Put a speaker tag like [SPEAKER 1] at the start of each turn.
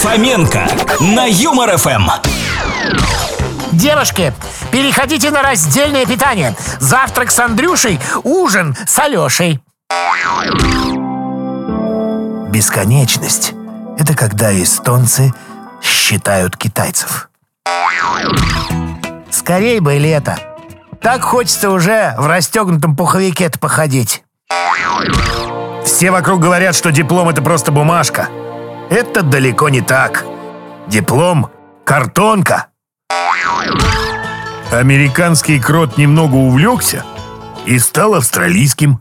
[SPEAKER 1] Фоменко на Юмор ФМ.
[SPEAKER 2] Девушки, переходите на раздельное питание. Завтрак с Андрюшей, ужин с Алешей.
[SPEAKER 3] Бесконечность — это когда эстонцы считают китайцев.
[SPEAKER 2] Скорей бы лето. Так хочется уже в расстегнутом пуховике-то походить.
[SPEAKER 3] Все вокруг говорят, что диплом — это просто бумажка. Это далеко не так. Диплом — картонка. Американский крот немного увлекся и стал австралийским.